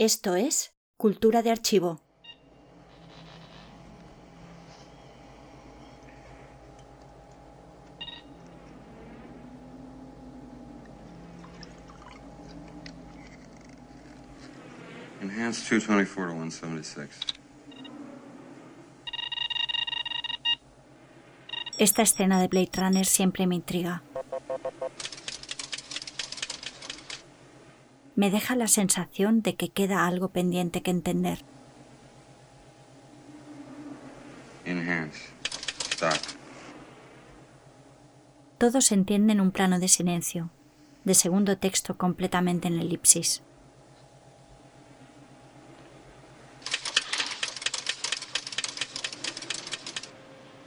Esto es Cultura de Archivo. Enhanced 224 to 176. Esta escena de Blade Runner siempre me intriga. Me deja la sensación de que queda algo pendiente que entender. Enhance. Stop. Todo se entiende en un plano de silencio, de segundo texto completamente en elipsis.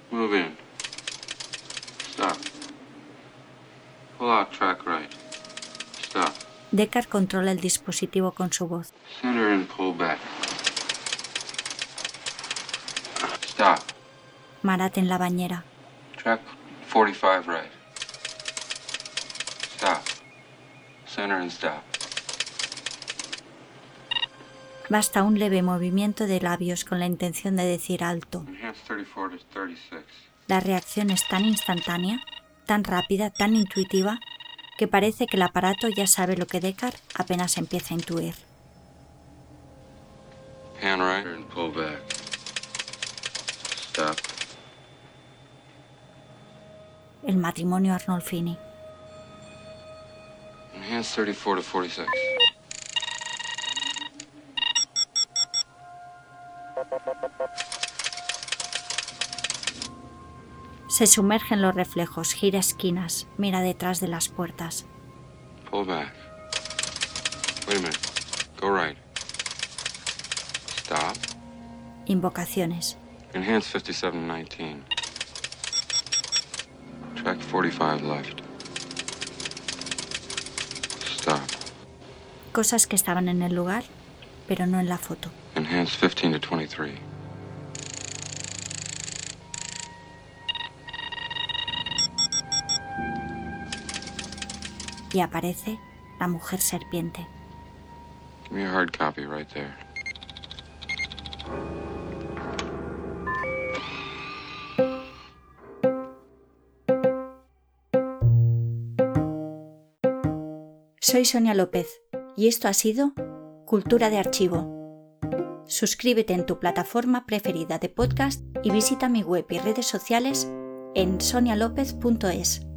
Move in. Stop. Pull out track right. Deckard controla el dispositivo con su voz. Stop. Marat en la bañera. Track 45 right. Stop. Center and stop. Basta un leve movimiento de labios con la intención de decir alto. Enhanced 34 to 36. La reacción es tan instantánea, tan rápida, tan intuitiva, que parece que el aparato ya sabe lo que Deckard apenas empieza a intuir. Pan right and pull back. Stop. El matrimonio Arnolfini. Enhanced 34 to 46. Se sumerge en los reflejos, gira esquinas, mira detrás de las puertas. Pull back. Wait a minute. Go right. Stop. Invocaciones. Enhance 5719. Track 45 left. Stop. Cosas que estaban en el lugar, pero no en la foto. Enhance 15 to 23. Y aparece la mujer serpiente. Give me a hard copy right there. Soy Sonia López y esto ha sido Cultura de Archivo. Suscríbete en tu plataforma preferida de podcast y visita mi web y redes sociales en sonialopez.es.